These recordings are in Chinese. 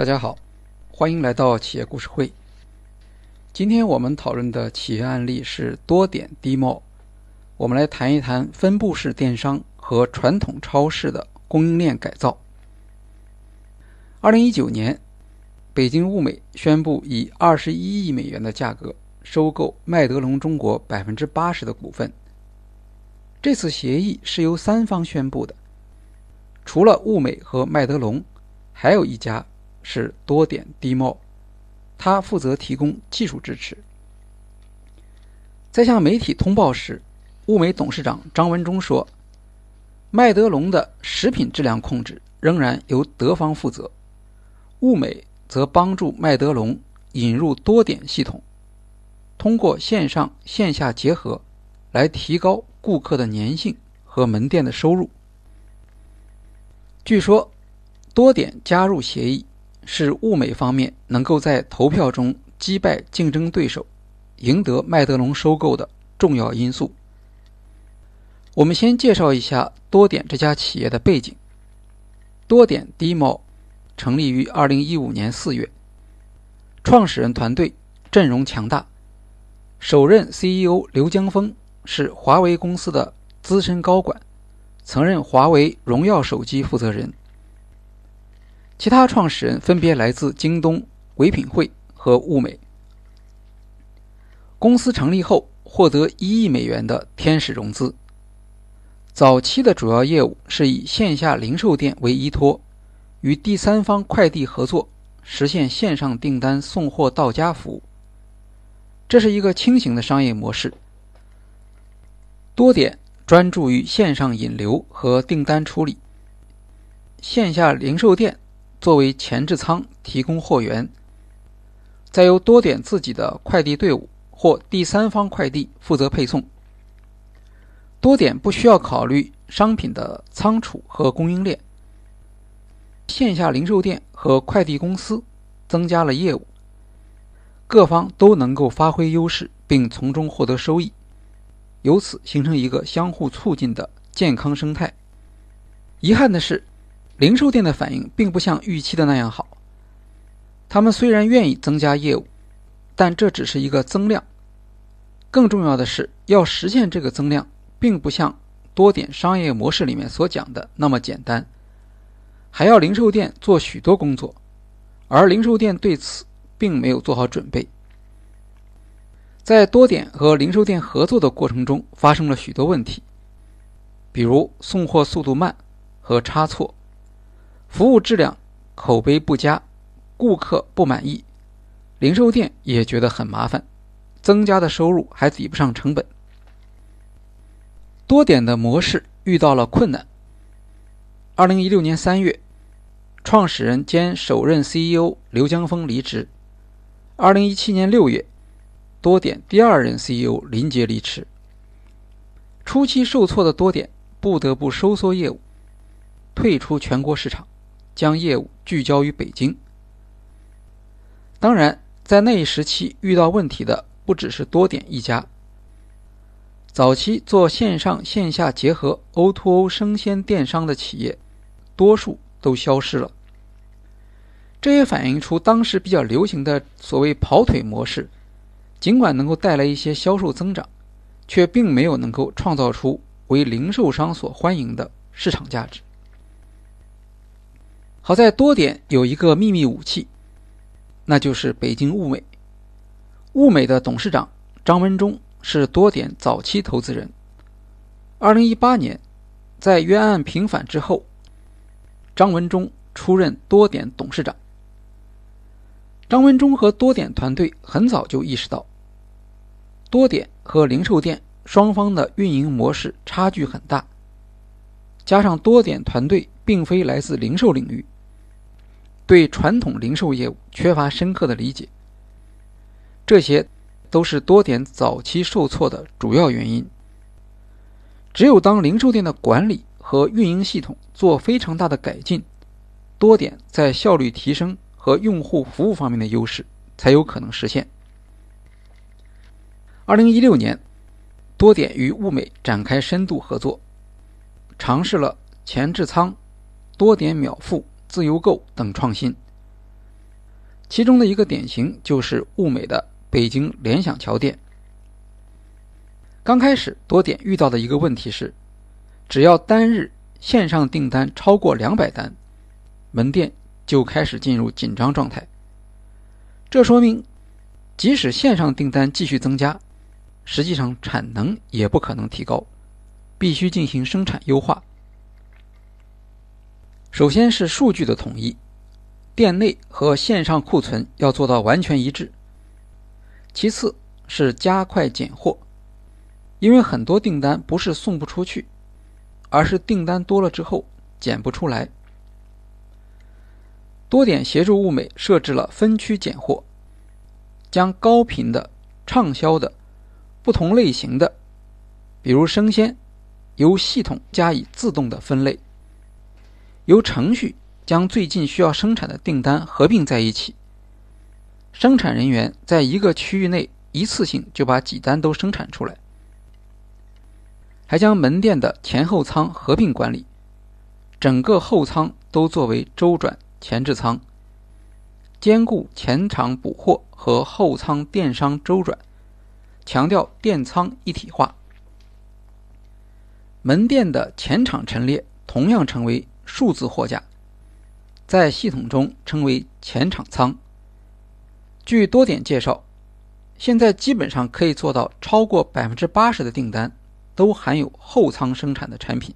大家好，欢迎来到企业故事会。今天我们讨论的企业案例是多点 DMO，。我们来谈一谈分布式电商和传统超市的供应链改造。二零一九年，北京物美宣布以二十一亿美元的价格收购麦德龙中国百分之八十的股份。这次协议是由三方宣布的，除了物美和麦德龙，还有一家是多点 DMall，它负责提供技术支持。在向媒体通报时，物美董事长张文中说：“麦德龙的食品质量控制仍然由德方负责，物美则帮助麦德龙引入多点系统，通过线上线下结合，来提高顾客的粘性和门店的收入。”据说，多点加入协议是物美方面能够在投票中击败竞争对手，赢得麦德龙收购的重要因素。我们先介绍一下多点这家企业的背景。多点 Demo 成立于2015年4月，创始人团队阵容强大，首任 CEO 刘江峰是华为公司的资深高管，曾任华为荣耀手机负责人。其他创始人分别来自京东、唯品会和物美。公司成立后获得1亿美元的天使融资。早期的主要业务是以线下零售店为依托，与第三方快递合作，实现线上订单送货到家服务。这是一个轻型的商业模式。多点专注于线上引流和订单处理，线下零售店作为前置仓提供货源，再由多点自己的快递队伍或第三方快递负责配送。多点不需要考虑商品的仓储和供应链，线下零售店和快递公司增加了业务，各方都能够发挥优势并从中获得收益，由此形成一个相互促进的健康生态。遗憾的是，零售店的反应并不像预期的那样好。他们虽然愿意增加业务，但这只是一个增量。更重要的是，要实现这个增量。并不像多点商业模式里面所讲的那么简单，还要零售店做许多工作，而零售店对此并没有做好准备。在多点和零售店合作的过程中，发生了许多问题，比如送货速度慢和差错，服务质量、口碑不佳，顾客不满意，零售店也觉得很麻烦，增加的收入还抵不上成本。多点的模式遇到了困难。二零一六年三月，创始人兼首任 CEO 刘江峰离职。二零一七年六月，多点第二任 CEO 林杰离职。初期受挫的多点不得不收缩业务，退出全国市场，将业务聚焦于北京。当然，在那一时期遇到问题的不只是多点一家。早期做线上线下结合 O2O 生鲜电商的企业，多数都消失了。这也反映出当时比较流行的所谓“跑腿”模式，尽管能够带来一些销售增长，却并没有能够创造出为零售商所欢迎的市场价值。好在多点有一个秘密武器，那就是北京物美。物美的董事长张文忠。是多点早期投资人。二零一八年，在冤案平反之后，张文忠出任多点董事长。张文忠和多点团队很早就意识到，多点和零售店双方的运营模式差距很大，加上多点团队并非来自零售领域，对传统零售业务缺乏深刻的理解，这些。都是多点早期受挫的主要原因。只有当零售店的管理和运营系统做非常大的改进，多点在效率提升和用户服务方面的优势才有可能实现。二零一六年，多点与物美展开深度合作，尝试了前置仓、多点秒付、自由购等创新，其中的一个典型就是物美的北京联想桥店。刚开始，多点遇到的一个问题是，只要单日线上订单超过两百单，门店就开始进入紧张状态。这说明，即使线上订单继续增加，实际上产能也不可能提高，必须进行生产优化。首先是数据的统一。店内和线上库存要做到完全一致。其次是加快拣货，因为很多订单不是送不出去，而是订单多了之后拣不出来。多点协助物美设置了分区拣货，将高频的、畅销的、不同类型的，比如生鲜，由系统加以自动的分类，由程序。将最近需要生产的订单合并在一起，生产人员在一个区域内一次性就把几单都生产出来，还将门店的前后仓合并管理，整个后仓都作为周转前置仓，兼顾前场补货和后仓电商周转，强调店仓一体化。门店的前场陈列同样成为数字货架。在系统中称为前场仓。据多点介绍，现在基本上可以做到超过百分之八十的订单都含有后仓生产的产品。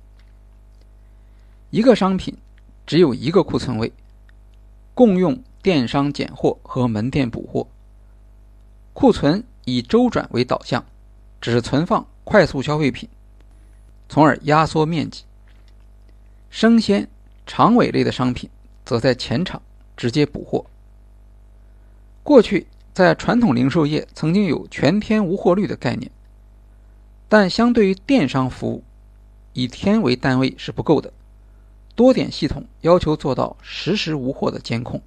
一个商品只有一个库存位，共用电商拣货和门店补货。库存以周转为导向，只存放快速消费品，从而压缩面积。生鲜、长尾类的商品。则在前场直接补货。过去在传统零售业曾经有全天无货率的概念，但相对于电商服务，以天为单位是不够的。多点系统要求做到实时无货的监控。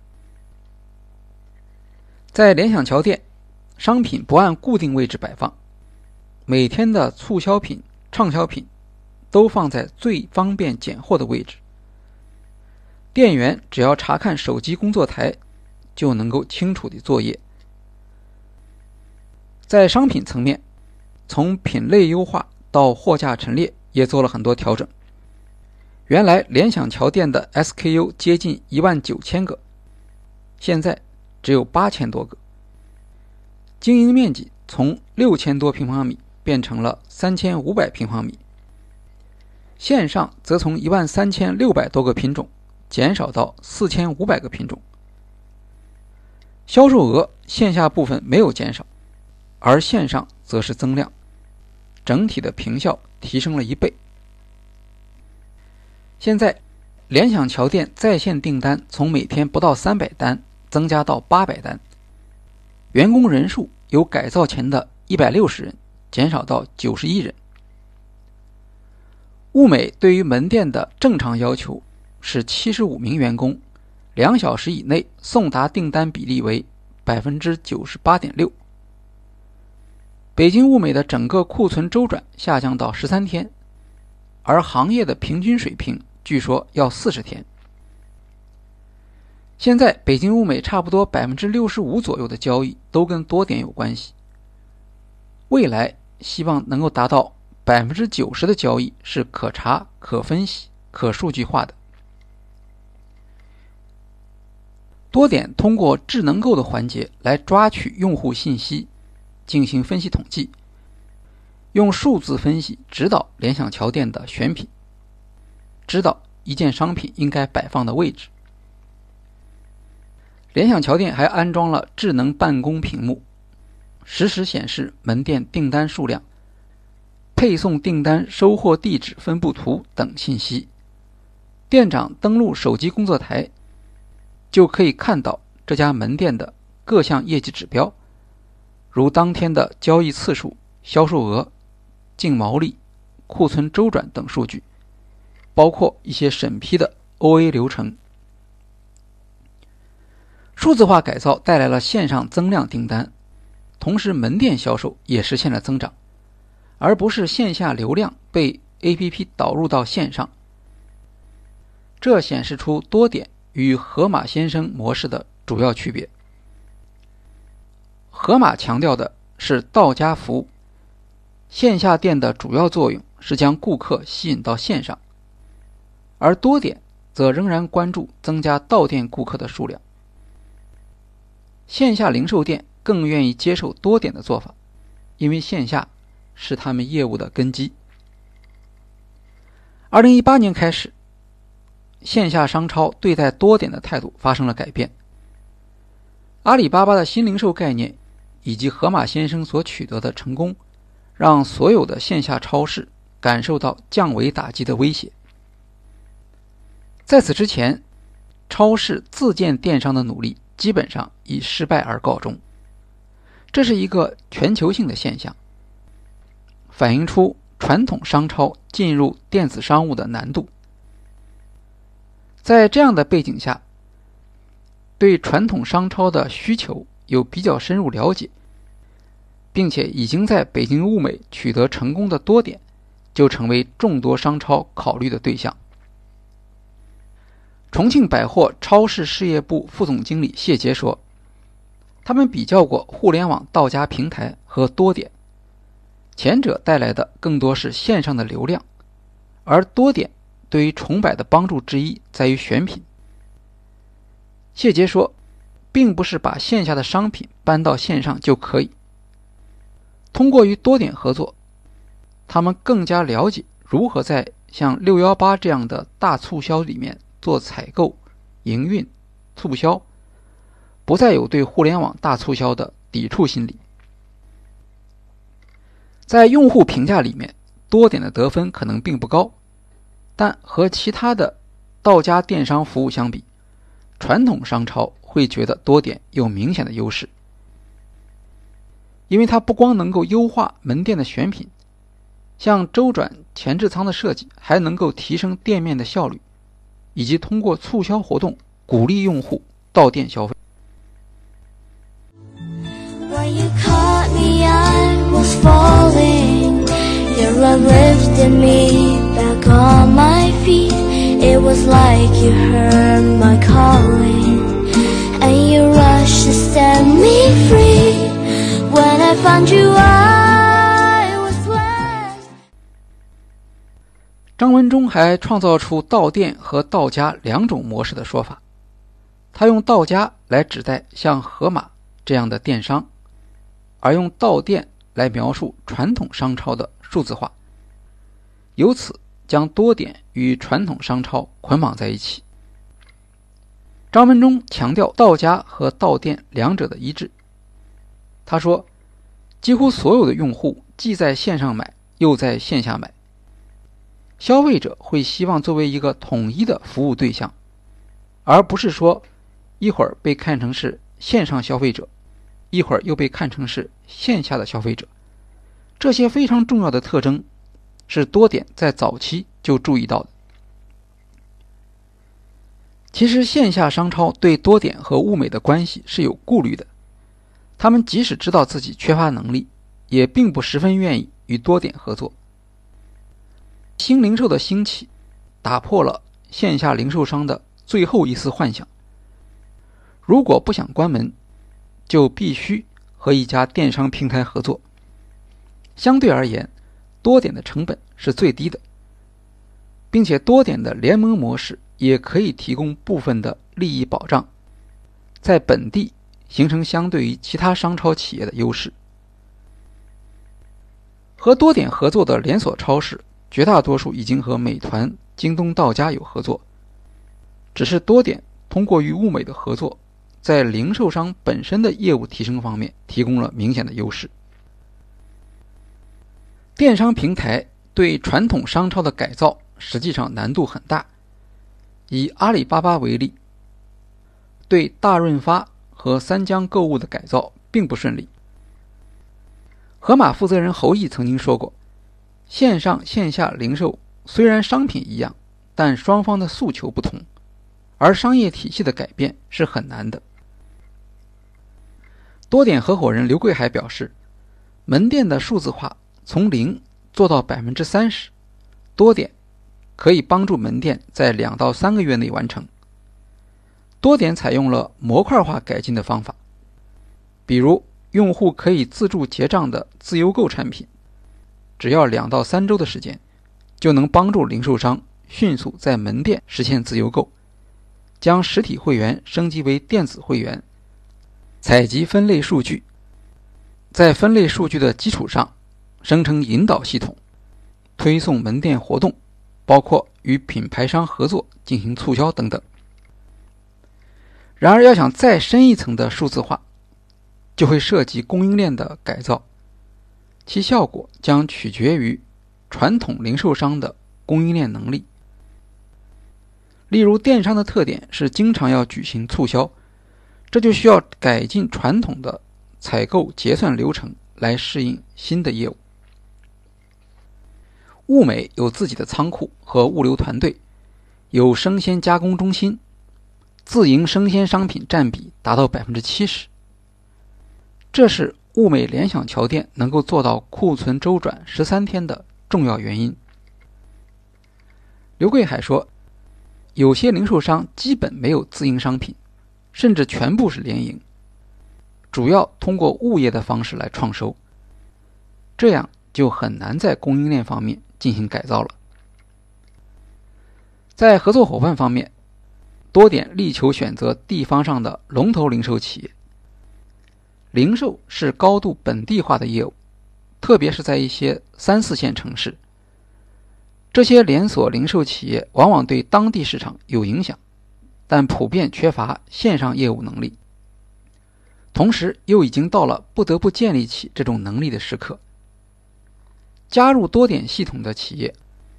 在联想桥店，商品不按固定位置摆放，每天的促销品、畅销品都放在最方便拣货的位置。店员只要查看手机工作台，就能够清楚的作业。在商品层面，从品类优化到货架陈列也做了很多调整。原来联想桥店的 SKU 接近一万九千个，现在只有八千多个。经营面积从六千多平方米变成了三千五百平方米。线上则从一万三千六百多个品种。减少到四千五百个品种，销售额线下部分没有减少，而线上则是增量，整体的平效提升了一倍。现在，联想桥店在线订单从每天不到三百单增加到八百单，员工人数由改造前的一百六十人减少到九十一人。物美对于门店的正常要求。是七十五名员工，两小时以内送达订单比例为百分之九十八点六。北京物美的整个库存周转下降到十三天，而行业的平均水平据说要四十天。现在北京物美差不多百分之六十五左右的交易都跟多点有关系，未来希望能够达到百分之九十的交易是可查、可分析、可数据化的。多点通过智能购的环节来抓取用户信息，进行分析统计，用数字分析指导联想桥店的选品，知道一件商品应该摆放的位置。联想桥店还安装了智能办公屏幕，实时显示门店订单数量、配送订单收货地址分布图等信息。店长登录手机工作台。就可以看到这家门店的各项业绩指标，如当天的交易次数、销售额、净毛利、库存周转等数据，包括一些审批的 OA 流程。数字化改造带来了线上增量订单，同时门店销售也实现了增长，而不是线下流量被 APP 导入到线上。这显示出多点。与河马先生模式的主要区别。盒马强调的是到家服务，线下店的主要作用是将顾客吸引到线上，而多点则仍然关注增加到店顾客的数量。线下零售店更愿意接受多点的做法，因为线下是他们业务的根基。二零一八年开始，线下商超对待多点的态度发生了改变。阿里巴巴的新零售概念以及盒马先生所取得的成功，让所有的线下超市感受到降维打击的威胁。在此之前，超市自建电商的努力。基本上以失败而告终，这是一个全球性的现象，反映出传统商超进入电子商务的难度。在这样的背景下，对传统商超的需求有比较深入了解，并且已经在北京物美取得成功的多点，就成为众多商超考虑的对象。重庆百货超市事业部副总经理谢杰说：“他们比较过互联网到家平台和多点，前者带来的更多是线上的流量，而多点对于重百的帮助之一在于选品。”谢杰说：“并不是把线下的商品搬到线上就可以。通过与多点合作，他们更加了解如何在像六幺八这样的大促销里面。”做采购、营运、促销，不再有对互联网大促销的抵触心理。在用户评价里面，多点的得分可能并不高，但和其他的到家电商服务相比，传统商超会觉得多点有明显的优势，因为它不光能够优化门店的选品，像周转前置仓的设计，还能够提升店面的效率。以及通过促销活动鼓励用户到店消费。Was like you heard my calling and you rushed to set me free. When i found you i was wear 张文中还创造出道店和道家两种模式的说法他用道家来指代像河马这样的电商而用道店来描述传统商超的数字化。由此将多点与传统商超捆绑在一起。张文中强调“到家”和“到店”两者的一致。他说：“几乎所有的用户既在线上买，又在线下买。”消费者会希望作为一个统一的服务对象，而不是说一会儿被看成是线上消费者，一会儿又被看成是线下的消费者。这些非常重要的特征是多点在早期就注意到的。其实线下商超对多点和物美的关系是有顾虑的，他们即使知道自己缺乏能力，也并不十分愿意与多点合作。新零售的兴起，打破了线下零售商的最后一丝幻想。如果不想关门，就必须和一家电商平台合作。相对而言，多点的成本是最低的，并且多点的联盟模式也可以提供部分的利益保障，在本地形成相对于其他商超企业的优势。和多点合作的连锁超市。绝大多数已经和美团、京东到家有合作，只是多点通过与物美的合作，在零售商本身的业务提升方面提供了明显的优势。电商平台对传统商超的改造实际上难度很大。以阿里巴巴为例，对大润发和三江购物的改造并不顺利。盒马负责人侯毅曾经说过。线上线下零售虽然商品一样，但双方的诉求不同，而商业体系的改变是很难的。多点合伙人刘贵海表示，门店的数字化从零做到百分之三十，多点可以帮助门店在两到三个月内完成。多点采用了模块化改进的方法，比如用户可以自助结账的自由购产品，只要两到三周的时间，就能帮助零售商迅速在门店实现自由购，将实体会员升级为电子会员，采集分类数据，在分类数据的基础上生成引导系统，推送门店活动，包括与品牌商合作进行促销等等。然而，要想再深一层的数字化，就会涉及供应链的改造，其效果将取决于传统零售商的供应链能力。例如，电商的特点是经常要举行促销，这就需要改进传统的采购结算流程来适应新的业务。物美有自己的仓库和物流团队，有生鲜加工中心。自营生鲜商品占比达到百分之七十，这是物美联想桥店能够做到库存周转十三天的重要原因。刘贵海说，有些零售商基本没有自营商品，甚至全部是联营，主要通过物业的方式来创收，这样就很难在供应链方面进行改造了。在合作伙伴方面。多点力求选择地方上的龙头零售企业。零售是高度本地化的业务，特别是在一些三四线城市，这些连锁零售企业往往对当地市场有影响，但普遍缺乏线上业务能力。同时，又已经到了不得不建立起这种能力的时刻。加入多点系统的企业，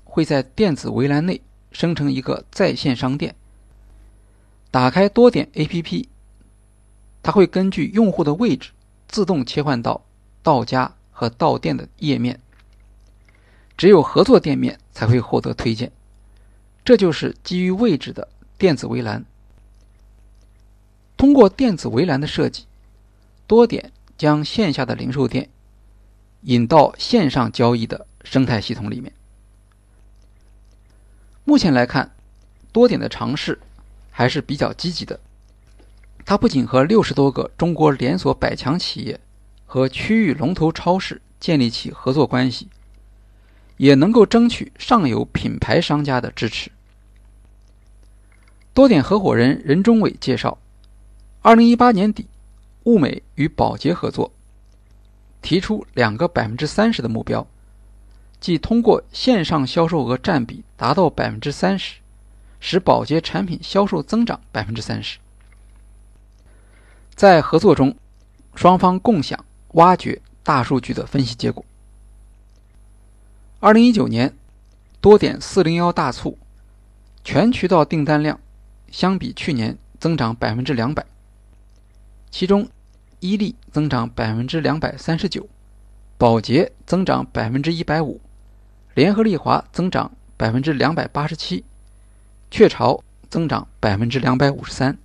会在电子围栏内生成一个在线商店。打开多点 APP，它会根据用户的位置自动切换到到家和到店的页面。只有合作店面才会获得推荐，这就是基于位置的电子围栏。通过电子围栏的设计，多点将线下的零售店引到线上交易的生态系统里面。目前来看，多点的尝试。还是比较积极的。它不仅和六十多个中国连锁百强企业和区域龙头超市建立起合作关系，也能够争取上游品牌商家的支持。多点合伙人任忠伟介绍，二零一八年底，物美与宝洁合作，提出两个百分之三十的目标，即通过线上销售额占比达到百分之三十。使保洁产品销售增长百分之三十。在合作中，双方共享挖掘大数据的分析结果。二零一九年，多点四零幺大促，全渠道订单量相比去年增长百分之两百，其中伊利增长百分之两百三十九，宝洁增长百分之一百五，联合利华增长百分之两百八十七。雀巢增长百分之两百五十三。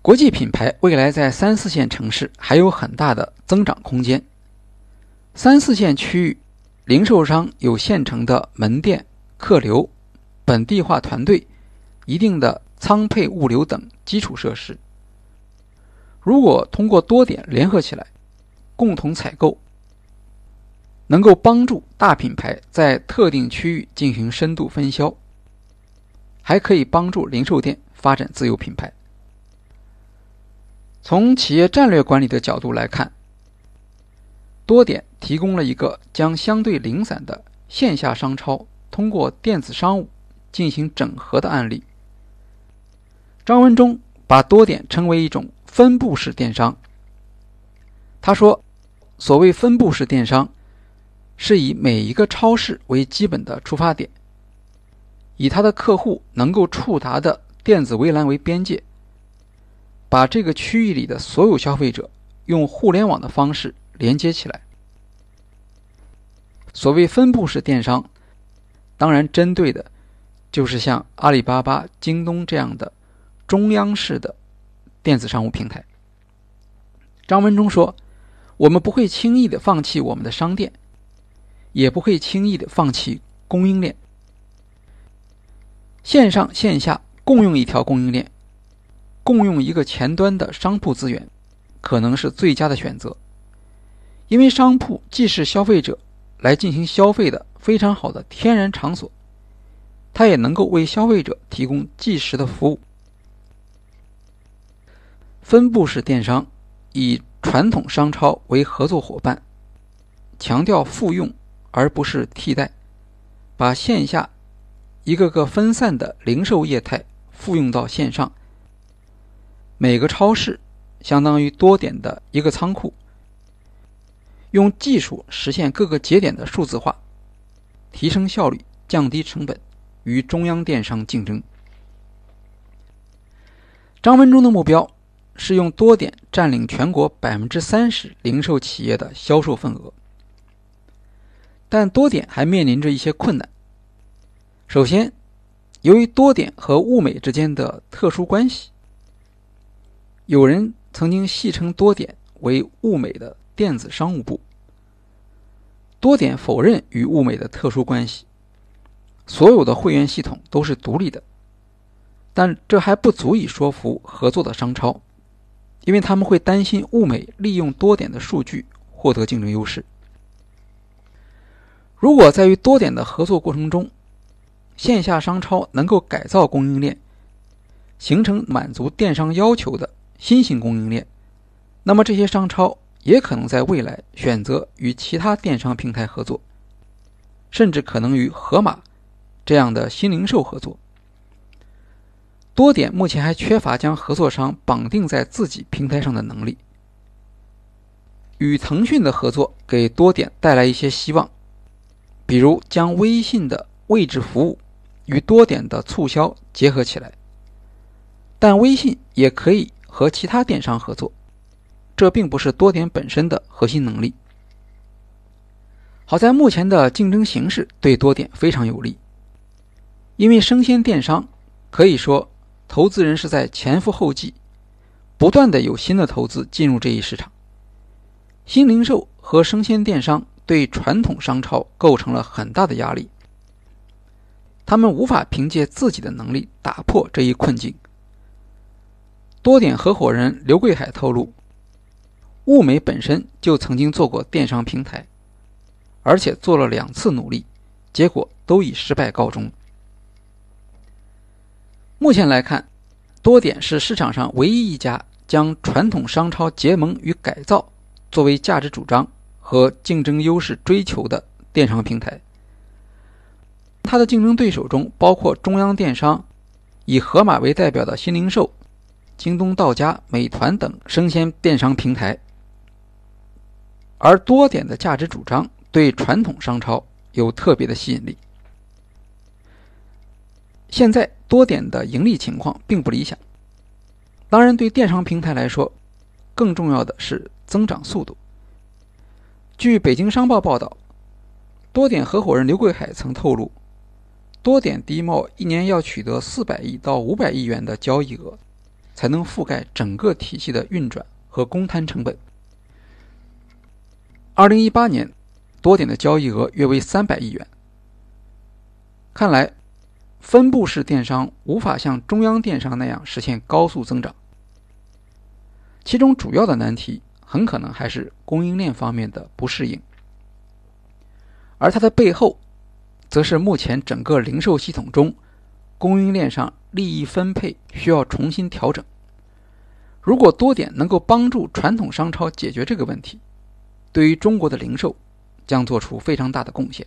国际品牌未来在三四线城市还有很大的增长空间。三四线区域，零售商有现成的门店、客流、本地化团队、一定的仓配物流等基础设施。如果通过多点联合起来，共同采购，能够帮助大品牌在特定区域进行深度分销。还可以帮助零售店发展自有品牌。从企业战略管理的角度来看，多点提供了一个将相对零散的线下商超通过电子商务进行整合的案例。张文忠把多点称为一种分布式电商。他说：“所谓分布式电商，是以每一个超市为基本的出发点。”以他的客户能够触达的电子围栏为边界，把这个区域里的所有消费者用互联网的方式连接起来。所谓分布式电商，当然针对的，就是像阿里巴巴、京东这样的中央式的电子商务平台。张文忠说：“我们不会轻易的放弃我们的商店，也不会轻易的放弃供应链。”线上线下共用一条供应链，共用一个前端的商铺资源，可能是最佳的选择，因为商铺既是消费者来进行消费的非常好的天然场所，它也能够为消费者提供即时的服务。分布式电商以传统商超为合作伙伴，强调复用而不是替代，把线下一个个分散的零售业态复用到线上。每个超市相当于多点的一个仓库，用技术实现各个节点的数字化，提升效率，降低成本，与中央电商竞争。张文中的目标。是用多点占领全国百分之三十零售企业的销售份额，但多点还面临着一些困难。首先，由于多点和物美之间的特殊关系，有人曾经戏称多点为物美的电子商务部。多点否认与物美的特殊关系，所有的会员系统都是独立的，但这还不足以说服合作的商超。因为他们会担心物美利用多点的数据获得竞争优势。如果在与多点的合作过程中，线下商超能够改造供应链，形成满足电商要求的新型供应链，那么这些商超也可能在未来选择与其他电商平台合作，甚至可能与盒马这样的新零售合作。多点目前还缺乏将合作商绑定在自己平台上的能力。与腾讯的合作给多点带来一些希望，比如将微信的位置服务与多点的促销结合起来。但微信也可以和其他电商合作，这并不是多点本身的核心能力。好在目前的竞争形势对多点非常有利，因为生鲜电商可以说。投资人是在前赴后继，不断的有新的投资进入这一市场。新零售和生鲜电商对传统商超构成了很大的压力，他们无法凭借自己的能力打破这一困境。多点合伙人刘贵海透露，物美本身就曾经做过电商平台，而且做了两次努力，结果都以失败告终。目前来看，多点是市场上唯一一家将传统商超结盟与改造作为价值主张和竞争优势追求的电商平台。它的竞争对手中包括中央电商、以盒马为代表的新零售、京东到家、美团等生鲜电商平台，而多点的价值主张对传统商超有特别的吸引力。现在多点的盈利情况并不理想。当然，对电商平台来说，更重要的是增长速度。据北京商报报道，多点合伙人刘贵海曾透露，多点低贸一年要取得四百亿到五百亿元的交易额，才能覆盖整个体系的运转和公摊成本。二零一八年，多点的交易额约为三百亿元。看来。分布式电商无法像中央电商那样实现高速增长，其中主要的难题很可能还是供应链方面的不适应，而它的背后，则是目前整个零售系统中供应链上利益分配需要重新调整。如果多点能够帮助传统商超解决这个问题，对于中国的零售将做出非常大的贡献。